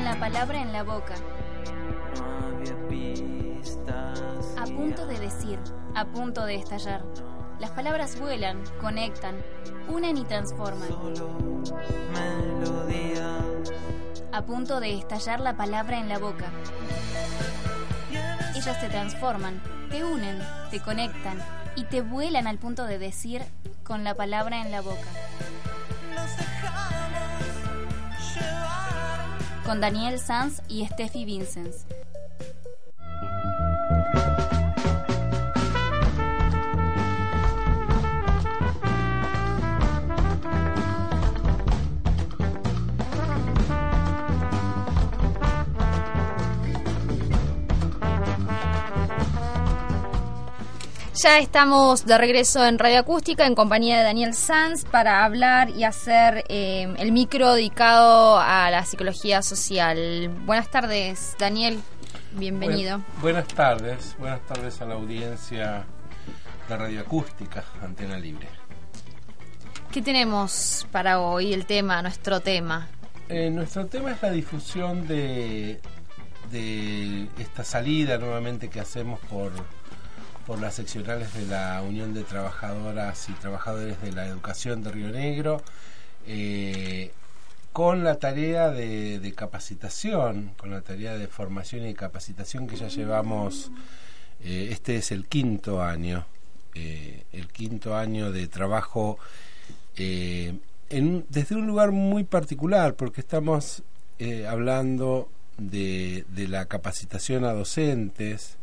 con la palabra en la boca. A punto de decir, a punto de estallar. Las palabras vuelan, conectan, unen y transforman. A punto de estallar la palabra en la boca. Ellas te transforman, te unen, te conectan y te vuelan al punto de decir con la palabra en la boca. Con Daniel Sanz y Steffi Vincens. Ya estamos de regreso en Radio Acústica en compañía de Daniel Sanz para hablar y hacer eh, el micro dedicado a la psicología social. Buenas tardes, Daniel. Bienvenido. buenas tardes, buenas tardes a la audiencia de Radio Acústica, Antena Libre. ¿Qué tenemos para hoy, el tema, nuestro tema? Eh, nuestro tema es la difusión de, de esta salida nuevamente que hacemos por por las seccionales de la Unión de Trabajadoras y Trabajadores de la Educación de Río Negro, eh, con la tarea de, capacitación, con la tarea de formación y capacitación que ya llevamos, eh, este es el quinto año, eh, el quinto año de trabajo en, desde un lugar muy particular, porque estamos hablando de, de la capacitación a docentes,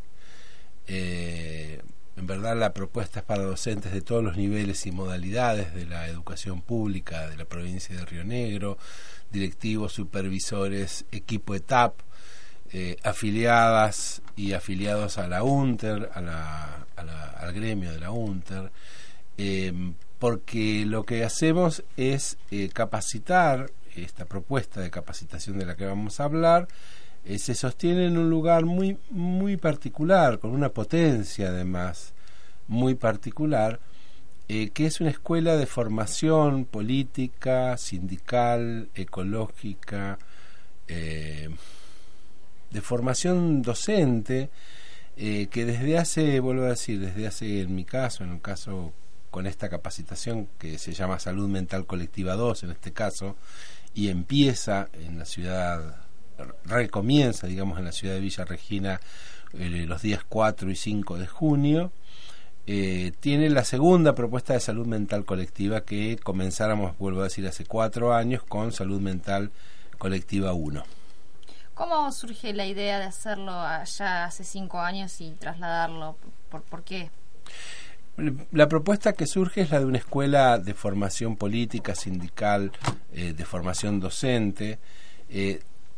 eh, en verdad la propuesta es para docentes de todos los niveles y modalidades de la educación pública de la provincia de Río Negro, directivos, supervisores, equipo ETAP, eh, afiliadas y afiliados a la UNTER, al gremio de la UNTER, eh, porque lo que hacemos es capacitar, esta propuesta de capacitación de la que vamos a hablar, eh, se sostiene en un lugar muy, muy particular, con una potencia además muy particular, eh, que es una escuela de formación política, sindical, ecológica, eh, de formación docente, que desde hace, vuelvo a decir, desde hace en mi caso, en un caso con esta capacitación que se llama Salud Mental Colectiva 2 en este caso, y empieza en la ciudad recomienza, digamos, en la ciudad de Villa Regina eh, los días 4 y 5 de junio. Eh, tiene la segunda propuesta de salud mental colectiva que comenzáramos, vuelvo a decir, hace cuatro años con salud mental colectiva 1. ¿Cómo surge la idea de hacerlo allá hace cinco años y trasladarlo? ¿Por, por qué? La propuesta que surge es la de una escuela de formación política, sindical, eh, de formación docente,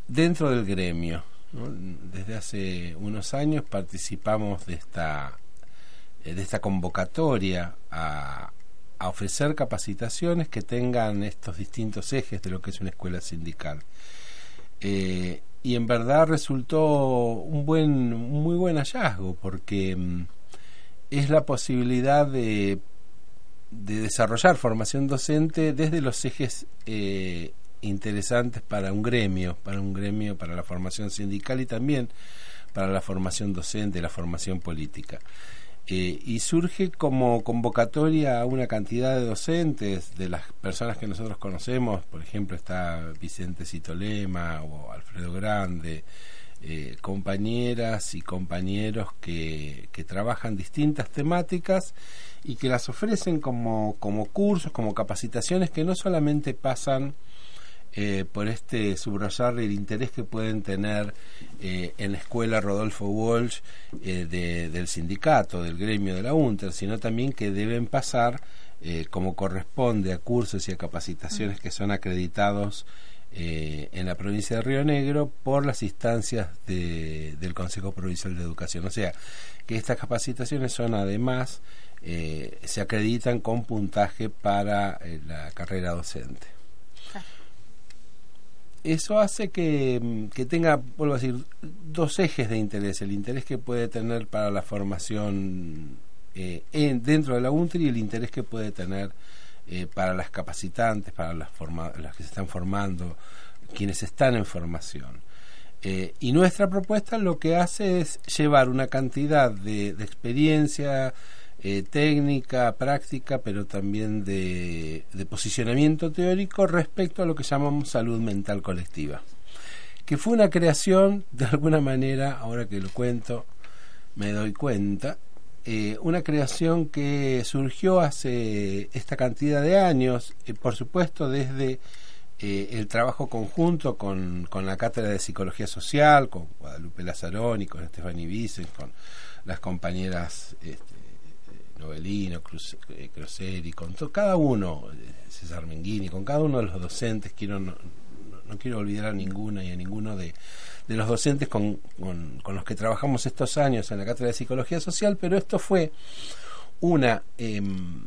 dentro del gremio. Desde hace unos años participamos de esta, eh, de esta convocatoria a, ofrecer capacitaciones que tengan estos distintos ejes de lo que es una escuela sindical. Eh, y en verdad resultó un buen, muy buen hallazgo porque mm, es la posibilidad de, de desarrollar formación docente desde los ejes eh, interesantes para un gremio, para un gremio, para la formación sindical y también para la formación docente, la formación política. Eh, y surge como convocatoria a una cantidad de docentes, de las personas que nosotros conocemos, por ejemplo está Vicente Citolema o Alfredo Grande, eh, compañeras y compañeros que, que trabajan distintas temáticas y que las ofrecen como, como cursos, como capacitaciones que no solamente pasan eh, por este subrayar el interés que pueden tener eh, en la escuela Rodolfo Walsh eh, del sindicato, del gremio de la UNTER, sino también que deben pasar como corresponde a cursos y a capacitaciones que son acreditados en la provincia de Río Negro por las instancias del Consejo Provincial de Educación. O sea, que estas capacitaciones son además, se acreditan con puntaje para la carrera docente eso hace que, tenga, vuelvo a decir, dos ejes de interés. El interés que puede tener para la formación eh, en, dentro de la UNTRI y el interés que puede tener eh, para las capacitantes, para las, las que se están formando, quienes están en formación. Eh, y nuestra propuesta lo que hace es llevar una cantidad de, experiencia eh, técnica, práctica, pero también de, posicionamiento teórico respecto a lo que llamamos salud mental colectiva, que fue una creación, de alguna manera, ahora que lo cuento, me doy cuenta, eh, una creación que surgió hace esta cantidad de años, por supuesto desde eh, el trabajo conjunto con, con, la Cátedra de Psicología Social, con Guadalupe Lazaroni, con Stephanie Vicen, con las compañeras este, Novelino, Cruz, eh, con cada uno, eh, César Menghini, con cada uno de los docentes, quiero no, quiero olvidar a ninguna y a ninguno de, de los docentes con, con, los que trabajamos estos años en la Cátedra de Psicología Social, pero esto fue una... Em,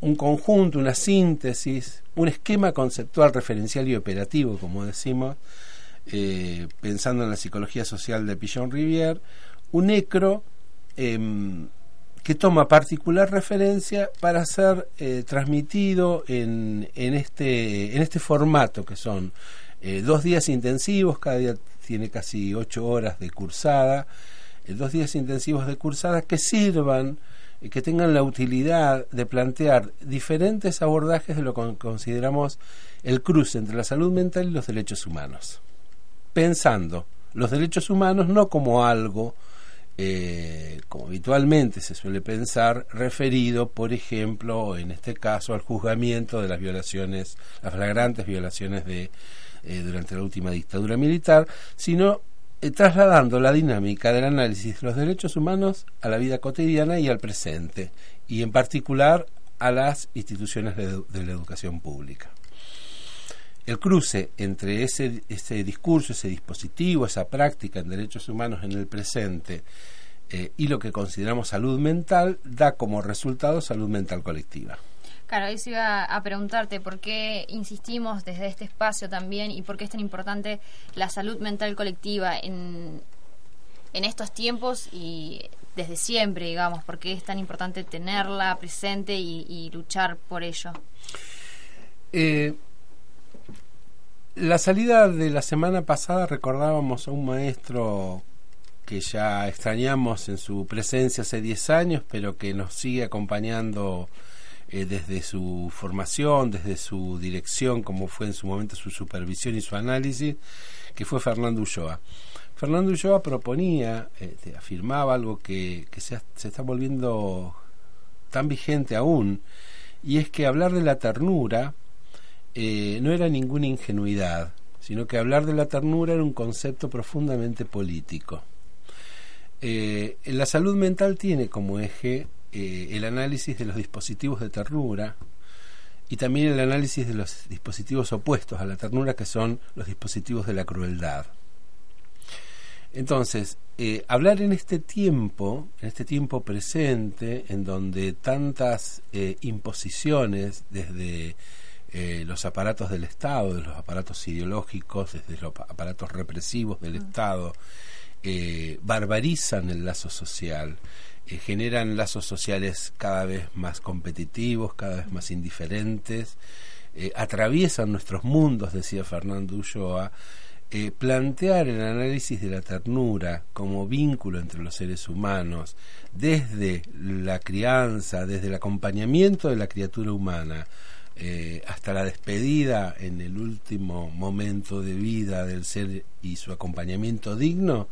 un conjunto, una síntesis, un esquema conceptual, referencial y operativo, como decimos, eh, pensando en la psicología social de Pichon Rivière, un necro em, que toma particular referencia para ser eh, transmitido en, en, este, en este formato que son eh, dos días intensivos, cada día tiene casi ocho horas de cursada, dos días intensivos de cursada que sirvan que tengan la utilidad de plantear diferentes abordajes de lo que consideramos el cruce entre la salud mental y los derechos humanos. Pensando los derechos humanos no como algo, eh, como habitualmente se suele pensar, referido, por ejemplo, en este caso, al juzgamiento de las violaciones, las flagrantes violaciones de eh, durante la última dictadura militar, sino eh, trasladando la dinámica del análisis de los derechos humanos a la vida cotidiana y al presente, y en particular a las instituciones de, la educación pública. El cruce entre ese, ese, discurso, ese dispositivo, esa práctica en derechos humanos en el presente eh, y lo que consideramos salud mental da como resultado salud mental colectiva. Claro, eso iba a preguntarte por qué insistimos desde este espacio también y por qué es tan importante la salud mental colectiva en, en estos tiempos y desde siempre, digamos, por qué es tan importante tenerla presente y, luchar por ello. Eh, la salida de la semana pasada recordábamos a un maestro que ya extrañamos en su presencia hace 10 años, pero que nos sigue acompañando eh, desde su formación, desde su dirección, como fue en su momento su supervisión y su análisis, que fue Fernando Ulloa. Fernando Ulloa proponía, este, afirmaba algo que, se, está volviendo tan vigente aún, y es que hablar de la ternura eh, no era ninguna ingenuidad, sino que hablar de la ternura era un concepto profundamente político. Eh, la salud mental tiene como eje eh, el análisis de los dispositivos de ternura y también el análisis de los dispositivos opuestos a la ternura, que son los dispositivos de la crueldad. Entonces, hablar en este tiempo, en este tiempo presente, en donde tantas imposiciones desde los aparatos del Estado, de los aparatos ideológicos, desde los aparatos represivos del mm. Estado, barbarizan el lazo social, eh, generan lazos sociales cada vez más competitivos, cada vez más indiferentes, eh, atraviesan nuestros mundos, decía Fernando Ulloa, eh, plantear el análisis de la ternura como vínculo entre los seres humanos, desde la crianza, desde el acompañamiento de la criatura humana, hasta la despedida en el último momento de vida del ser y su acompañamiento digno,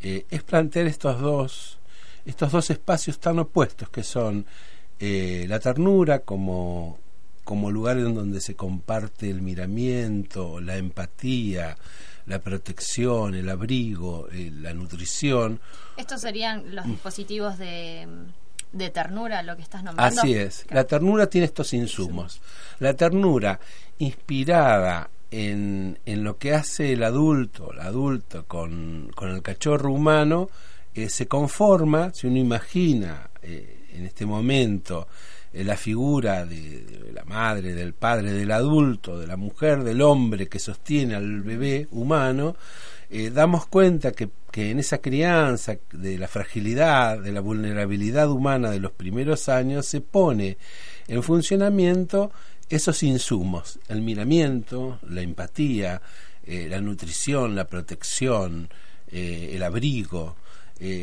es plantear estos dos estos dos espacios tan opuestos que son eh, la ternura como, como lugar en donde se comparte el miramiento, la empatía, la protección, el abrigo, eh, la nutrición. Estos serían los dispositivos de, de ternura, lo que estás nombrando. Así es. La ternura tiene estos insumos. La ternura inspirada en, en lo que hace el adulto, el adulto con, con el cachorro humano, eh, se conforma, si uno imagina eh, en este momento eh, la figura de, la madre, del padre, del adulto, de la mujer, del hombre que sostiene al bebé humano, damos cuenta que, que en esa crianza de la fragilidad, de la vulnerabilidad humana de los primeros años, se pone en funcionamiento esos insumos, el miramiento, la empatía, eh, la nutrición, la protección, eh, el abrigo.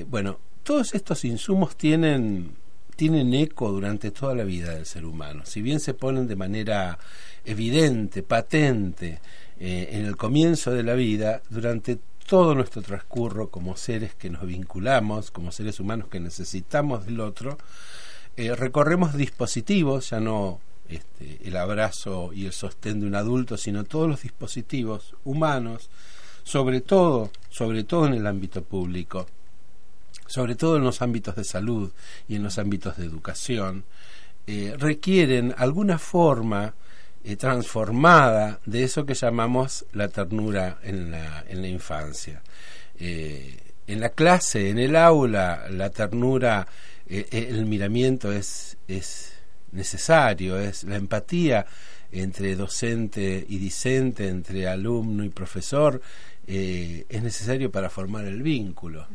bueno, todos estos insumos tienen, tienen eco durante toda la vida del ser humano. Si bien se ponen de manera evidente, patente, en el comienzo de la vida, durante todo nuestro transcurso como seres que nos vinculamos, como seres humanos que necesitamos del otro, recorremos dispositivos, ya no este, el abrazo y el sostén de un adulto, sino todos los dispositivos humanos, sobre todo, sobre todo en el ámbito público, sobre todo en los ámbitos de salud y en los ámbitos de educación, eh, requieren alguna forma eh, transformada de eso que llamamos la ternura en la, en la infancia. Eh, en la clase, en el aula, la ternura, el miramiento es, es necesario, es la empatía entre docente y discente, entre alumno y profesor, eh, es necesario para formar el vínculo.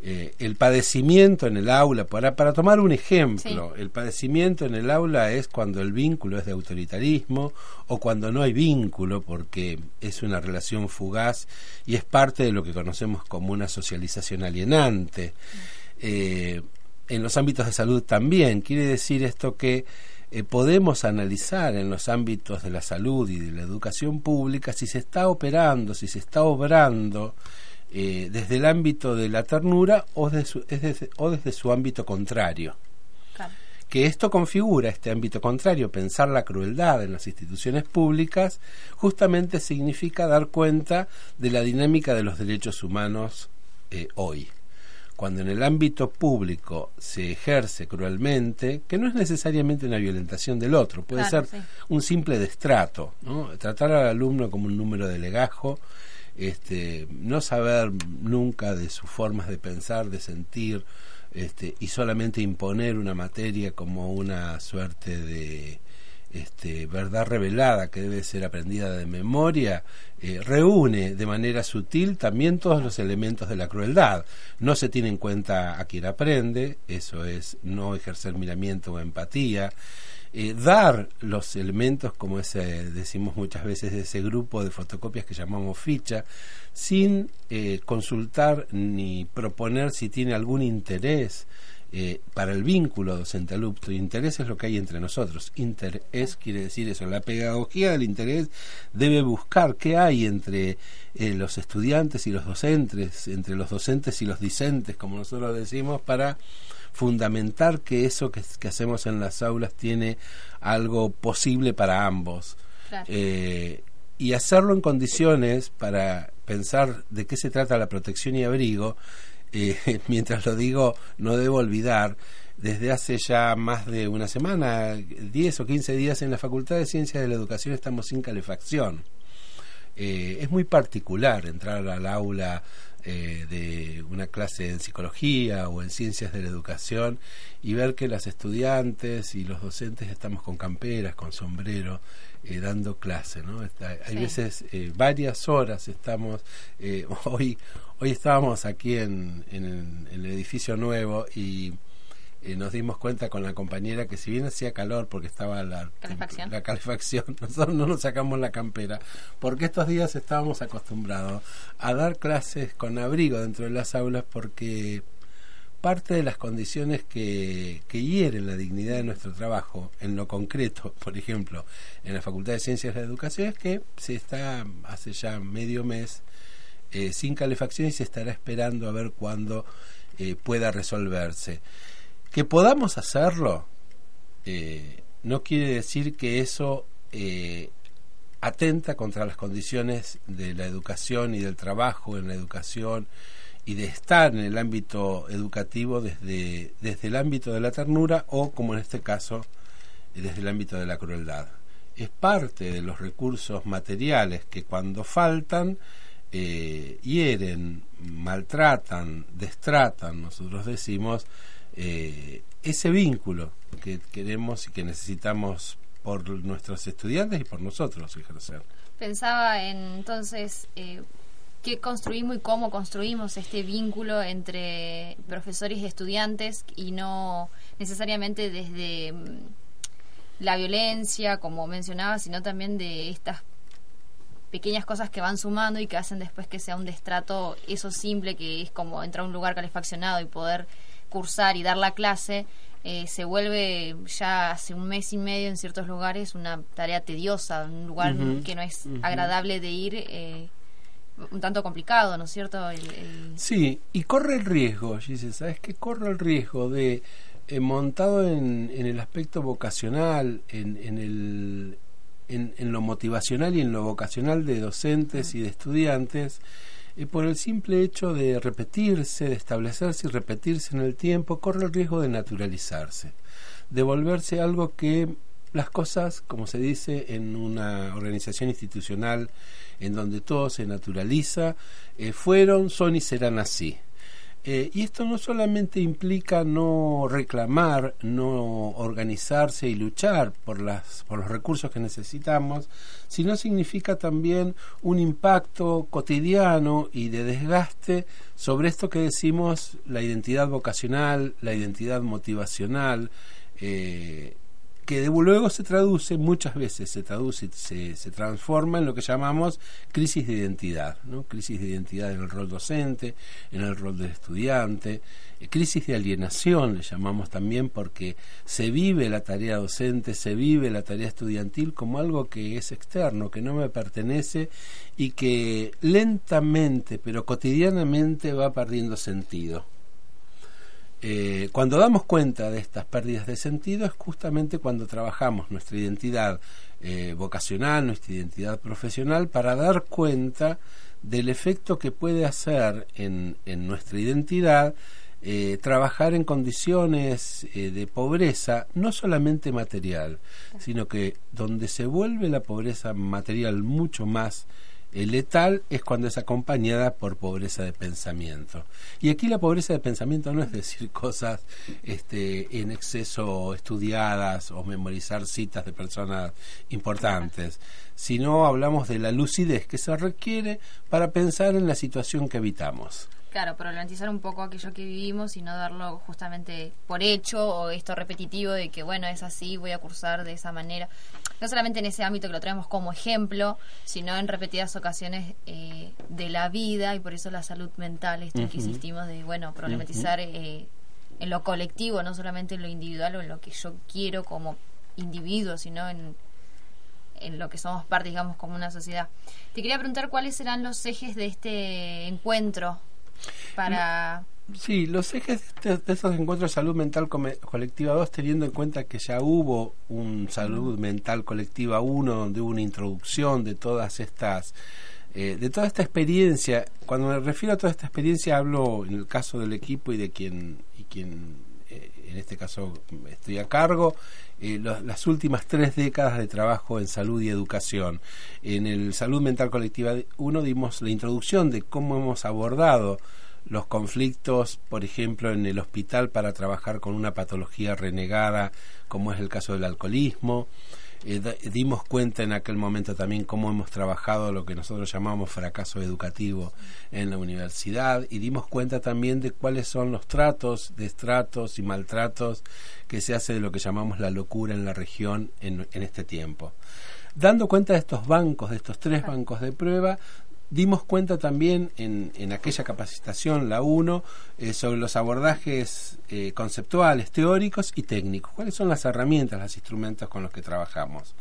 Eh, el padecimiento en el aula, para, para tomar un ejemplo, el padecimiento en el aula es cuando el vínculo es de autoritarismo o cuando no hay vínculo porque es una relación fugaz y es parte de lo que conocemos como una socialización alienante. Eh, en los ámbitos de salud también. Quiere decir esto que eh, podemos analizar en los ámbitos de la salud y de la educación pública si se está operando, si se está obrando eh, desde el ámbito de la ternura o, desde, o desde su ámbito contrario. Que esto configura este ámbito contrario, pensar la crueldad en las instituciones públicas, justamente significa dar cuenta de la dinámica de los derechos humanos eh, hoy cuando en el ámbito público se ejerce cruelmente, que no es necesariamente una violentación del otro, puede ser un simple destrato, ¿no? tratar al alumno como un número de legajo, este, no saber nunca de sus formas de pensar, de sentir, este, y solamente imponer una materia como una suerte de este, verdad revelada que debe ser aprendida de memoria, eh, reúne de manera sutil también todos los elementos de la crueldad. No se tiene en cuenta a quien aprende, eso es no ejercer miramiento o empatía. Eh, dar los elementos, como ese, decimos muchas veces, de ese grupo de fotocopias que llamamos ficha, sin eh, consultar ni proponer si tiene algún interés eh, para el vínculo docente-alumno. Interés es lo que hay entre nosotros. Interés quiere decir eso. La pedagogía del interés debe buscar qué hay entre eh, los estudiantes y los docentes, entre los docentes y los discentes, como nosotros decimos, para fundamentar que eso que, hacemos en las aulas tiene algo posible para ambos. Eh, y hacerlo en condiciones para pensar de qué se trata la protección y abrigo eh, mientras lo digo, no debo olvidar, desde hace ya más de una semana, 10 o 15 días en la Facultad de Ciencias de la Educación estamos sin calefacción. Eh, es muy particular entrar al aula eh, de una clase en psicología o en ciencias de la educación y ver que las estudiantes y los docentes estamos con camperas, con sombrero, eh, dando clase, ¿no? hay veces eh, varias horas estamos, eh, hoy, hoy estábamos aquí en, en, el, edificio nuevo y nos dimos cuenta con la compañera que si bien hacía calor porque estaba la calefacción. la calefacción, nosotros no nos sacamos la campera, porque estos días estábamos acostumbrados a dar clases con abrigo dentro de las aulas porque parte de las condiciones que, que, hieren la dignidad de nuestro trabajo, en lo concreto, por ejemplo, en la Facultad de Ciencias de la Educación, es que se está hace ya medio mes eh, sin calefacción y se estará esperando a ver cuándo eh, pueda resolverse. Que podamos hacerlo eh, no quiere decir que eso atenta contra las condiciones de la educación y del trabajo en la educación y de estar en el ámbito educativo desde, desde el ámbito de la ternura o, como en este caso, desde el ámbito de la crueldad. Es parte de los recursos materiales que cuando faltan eh, hieren, maltratan, destratan, nosotros decimos, eh, ese vínculo que queremos y que necesitamos por nuestros estudiantes y por nosotros ejercer. Pensaba en entonces eh, qué construimos y cómo construimos este vínculo entre profesores y estudiantes y no necesariamente desde mm, la violencia, como mencionaba, sino también de estas pequeñas cosas que van sumando y que hacen después que sea un destrato, eso simple que es como entrar a un lugar calefaccionado y poder cursar y dar la clase, eh, se vuelve ya hace un mes y medio en ciertos lugares una tarea tediosa, un lugar que no es agradable de ir, eh, un tanto complicado, ¿no es cierto? Sí, y corre el riesgo, Giselle, ¿sabes qué? Corre el riesgo de, eh, montado en, en, el aspecto vocacional, en, en el en, lo motivacional y en lo vocacional de docentes y de estudiantes, y por el simple hecho de repetirse, de establecerse y repetirse en el tiempo, corre el riesgo de naturalizarse, de volverse algo que las cosas, como se dice en una organización institucional en donde todo se naturaliza, eh, fueron, son y serán así. Eh, y esto no solamente implica no reclamar, no organizarse y luchar por, las, por los recursos que necesitamos, sino significa también un impacto cotidiano y de desgaste sobre esto que decimos la identidad vocacional, la identidad motivacional, eh, que luego se traduce, muchas veces se traduce, se, se transforma en lo que llamamos crisis de identidad, ¿no? crisis de identidad en el rol docente, en el rol del estudiante, eh, crisis de alienación le llamamos también porque se vive la tarea docente, se vive la tarea estudiantil como algo que es externo, que no me pertenece y que lentamente pero cotidianamente va perdiendo sentido. Eh, cuando damos cuenta de estas pérdidas de sentido es justamente cuando trabajamos nuestra identidad eh, vocacional, nuestra identidad profesional, para dar cuenta del efecto que puede hacer en, nuestra identidad eh, trabajar en condiciones de pobreza, no solamente material, sino que donde se vuelve la pobreza material mucho más el letal es cuando es acompañada por pobreza de pensamiento. Y aquí la pobreza de pensamiento no es decir cosas este, en exceso estudiadas o memorizar citas de personas importantes, sino hablamos de la lucidez que se requiere para pensar en la situación que habitamos. Claro, problematizar un poco aquello que vivimos y no darlo justamente por hecho o esto repetitivo de que, bueno, es así, voy a cursar de esa manera. No solamente en ese ámbito que lo traemos como ejemplo, sino en repetidas ocasiones eh, de la vida y por eso la salud mental, esto que insistimos de, bueno, problematizar eh, en lo colectivo, no solamente en lo individual o en lo que yo quiero como individuo, sino en, en lo que somos parte, digamos, como una sociedad. Te quería preguntar cuáles serán los ejes de este encuentro para... Sí, los ejes de, estos encuentros de salud mental colectiva 2, teniendo en cuenta que ya hubo un salud mental colectiva 1, donde hubo una introducción de todas estas, eh, de toda esta experiencia. Cuando me refiero a toda esta experiencia, hablo en el caso del equipo y de quien, y quien en este caso estoy a cargo, eh, las últimas tres décadas de trabajo en salud y educación. En el Salud Mental Colectiva 1 dimos la introducción de cómo hemos abordado los conflictos, por ejemplo, en el hospital para trabajar con una patología renegada, como es el caso del alcoholismo. Eh, dimos cuenta en aquel momento también cómo hemos trabajado lo que nosotros llamamos fracaso educativo en la universidad y dimos cuenta también de cuáles son los tratos, destratos y maltratos que se hace de lo que llamamos la locura en la región en, en este tiempo. Dando cuenta de estos bancos, de estos tres bancos de prueba, dimos cuenta también en, en aquella capacitación, la 1, eh, sobre los abordajes eh, conceptuales, teóricos y técnicos. ¿Cuáles son las herramientas, los instrumentos con los que trabajamos?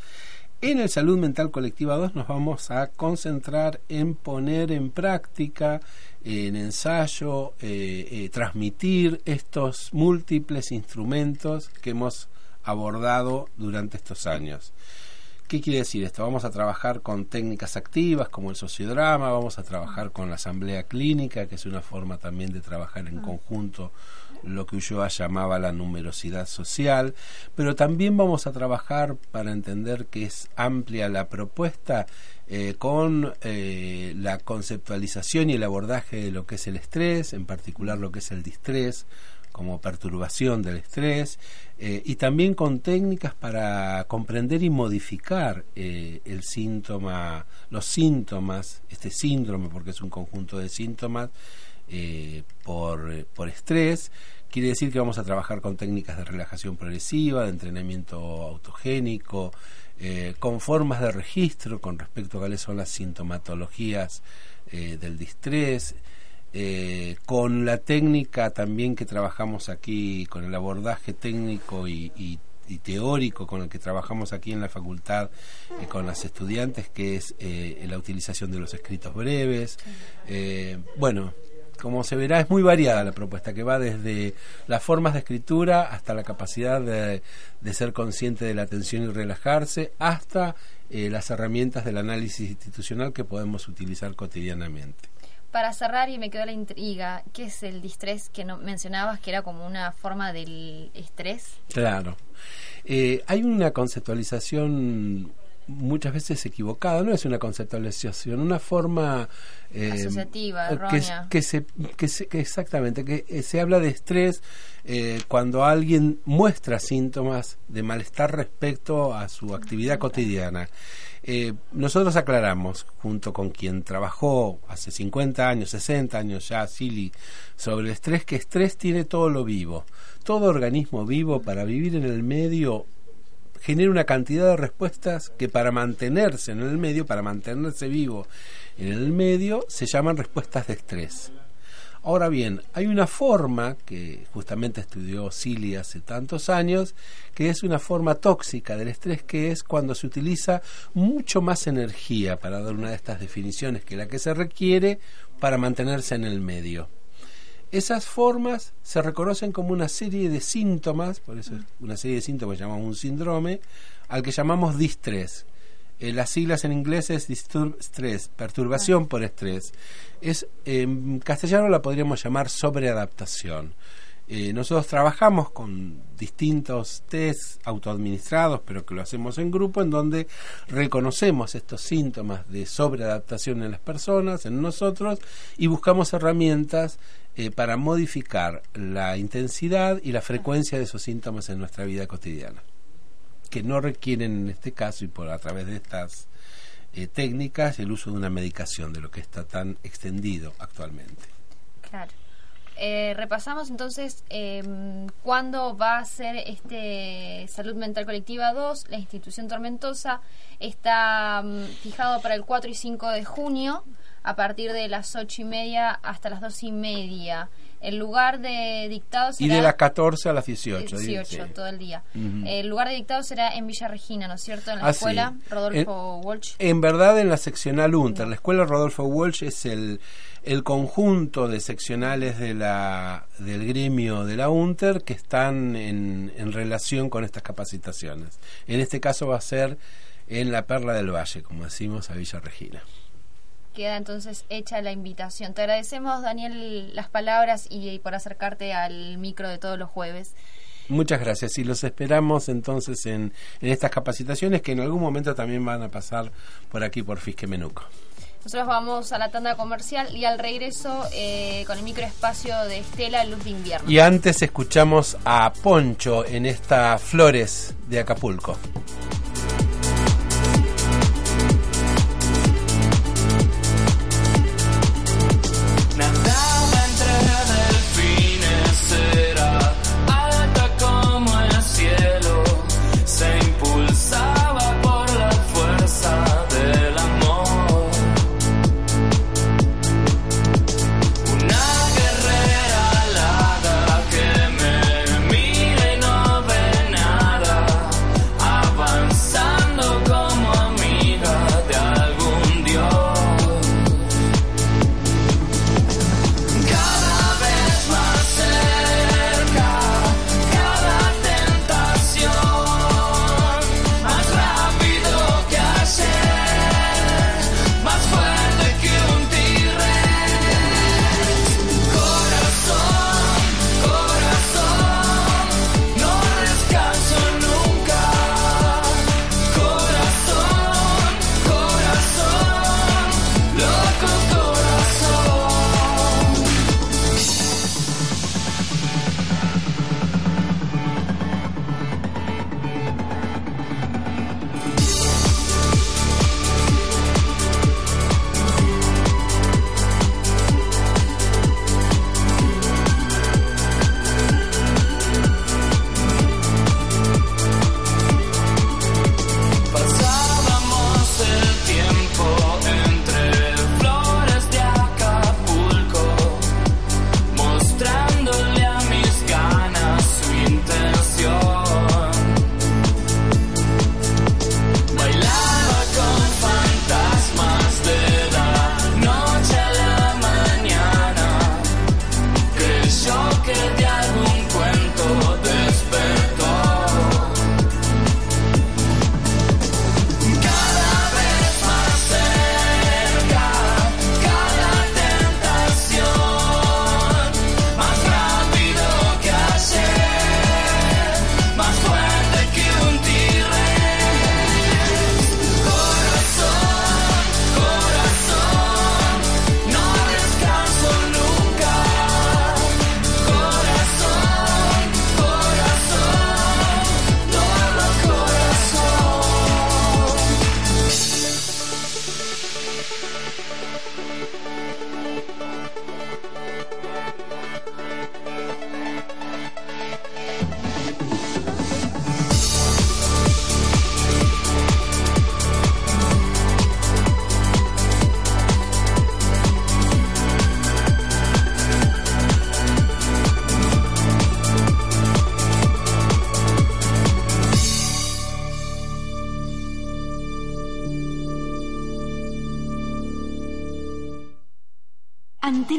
En el Salud Mental Colectiva 2 nos vamos a concentrar en poner en práctica, en ensayo, eh, transmitir estos múltiples instrumentos que hemos abordado durante estos años. ¿Qué quiere decir esto? Vamos a trabajar con técnicas activas como el sociodrama, vamos a trabajar con la asamblea clínica, que es una forma también de trabajar en conjunto lo que Ulloa llamaba la numerosidad social, pero también vamos a trabajar para entender que es amplia la propuesta eh, con eh, la conceptualización y el abordaje de lo que es el estrés, en particular lo que es el distrés, como perturbación del estrés eh, y también con técnicas para comprender y modificar eh, el síntoma, los síntomas, este síndrome, porque es un conjunto de síntomas eh, por, por estrés. Quiere decir que vamos a trabajar con técnicas de relajación progresiva, de entrenamiento autogénico, con formas de registro con respecto a cuáles son las sintomatologías del distrés, eh, con la técnica también que trabajamos aquí, con el abordaje técnico y, teórico con el que trabajamos aquí en la facultad con las estudiantes, que es la utilización de los escritos breves. bueno, como se verá, es muy variada la propuesta, que va desde las formas de escritura hasta la capacidad de, ser consciente de la atención y relajarse, hasta eh, las herramientas del análisis institucional que podemos utilizar cotidianamente. Para cerrar, y me quedó la intriga, ¿qué es el distrés que no, mencionabas que era como una forma del estrés? Claro. Eh, hay una conceptualización muchas veces equivocada, no es una conceptualización, una forma eh, asociativa, errónea. Que, se, que, se, que exactamente, que eh, se habla de estrés eh, cuando alguien muestra síntomas de malestar respecto a su actividad cotidiana. Nosotros aclaramos, junto con quien trabajó hace 50 años, 60 años ya, Silly, sobre el estrés, que estrés tiene todo lo vivo. Todo organismo vivo para vivir en el medio genera una cantidad de respuestas que para mantenerse en el medio, para mantenerse vivo en el medio, se llaman respuestas de estrés. Ahora bien, hay una forma que justamente estudió Silly hace tantos años, que es una forma tóxica del estrés, que es cuando se utiliza mucho más energía, para dar una de estas definiciones, que la que se requiere para mantenerse en el medio. Esas formas se reconocen como una serie de síntomas, por eso es una serie de síntomas que llamamos un síndrome, al que llamamos distrés. Eh, las siglas en inglés es disturb stress, perturbación por estrés. Es, en castellano la podríamos llamar sobreadaptación. Eh, nosotros trabajamos con distintos test autoadministrados, pero que lo hacemos en grupo, en donde reconocemos estos síntomas de sobreadaptación en las personas, en nosotros, y buscamos herramientas eh, para modificar la intensidad y la frecuencia de esos síntomas en nuestra vida cotidiana, que no requieren en este caso y por a través de estas eh, técnicas el uso de una medicación de lo que está tan extendido actualmente. Claro. Eh, repasamos entonces eh, cuándo va a ser este Salud Mental Colectiva 2, la institución tormentosa, está mm, fijado para el 4 y 5 de junio a partir de las ocho y media hasta las dos y media. El lugar de dictado será... Y de las 14 a las 18. 18, todo el día. El lugar de dictado será en Villa Regina, ¿no es cierto? En la ah, escuela Rodolfo Walsh. En verdad, en la seccional UNTER. La escuela Rodolfo Walsh es el, el conjunto de seccionales de la, del gremio de la UNTER que están en, en relación con estas capacitaciones. En este caso va a ser en la Perla del Valle, como decimos, a Villa Regina queda entonces hecha la invitación. Te agradecemos, Daniel, las palabras y, por acercarte al micro de todos los jueves. Muchas gracias y los esperamos entonces en, estas capacitaciones que en algún momento también van a pasar por aquí por Fisque Menuco. Nosotros vamos a la tanda comercial y al regreso eh, con el microespacio de Estela Luz de Invierno. Y antes escuchamos a Poncho en esta Flores de Acapulco.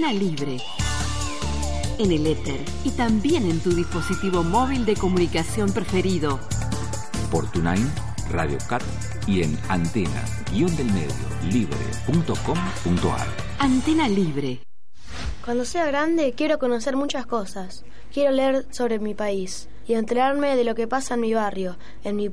Antena Libre. En el éter y también en tu dispositivo móvil de comunicación preferido. Por TuneIn, Radio Cat y en antena-del-medio libre.com.ar. Antena Libre. Cuando sea grande quiero conocer muchas cosas. Quiero leer sobre mi país y enterarme de lo que pasa en mi barrio, en mi